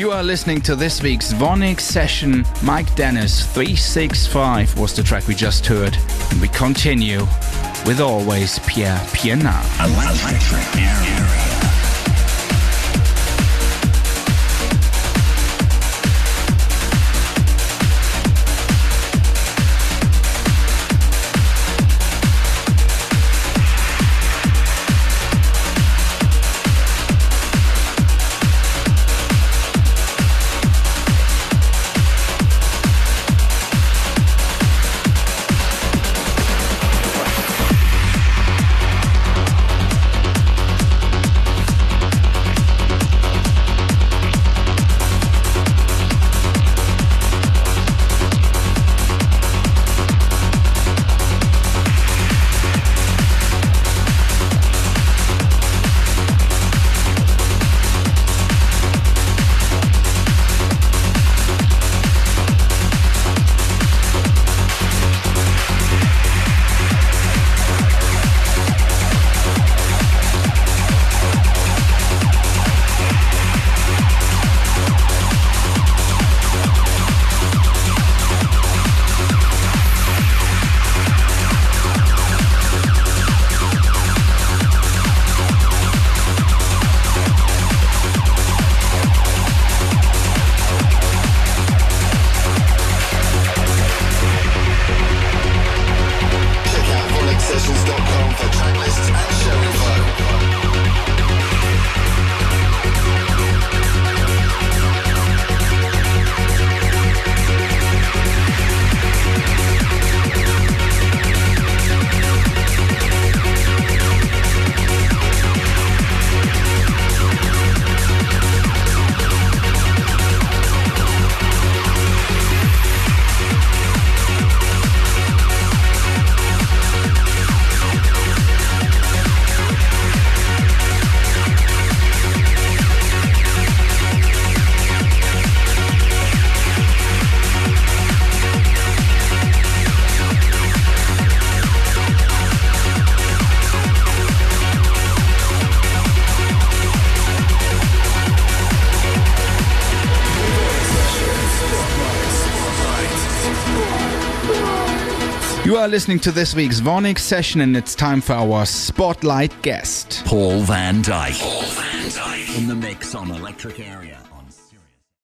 You are listening to this week's Vonyc session. Mike Dennis 365 was the track we just heard. And we continue with always Pierre Pienaar. Electric Area. are listening to this week's Vonix session, and it's time for our spotlight guest. Paul van Dyk. Paul van Dyk. In the mix on Electric Area.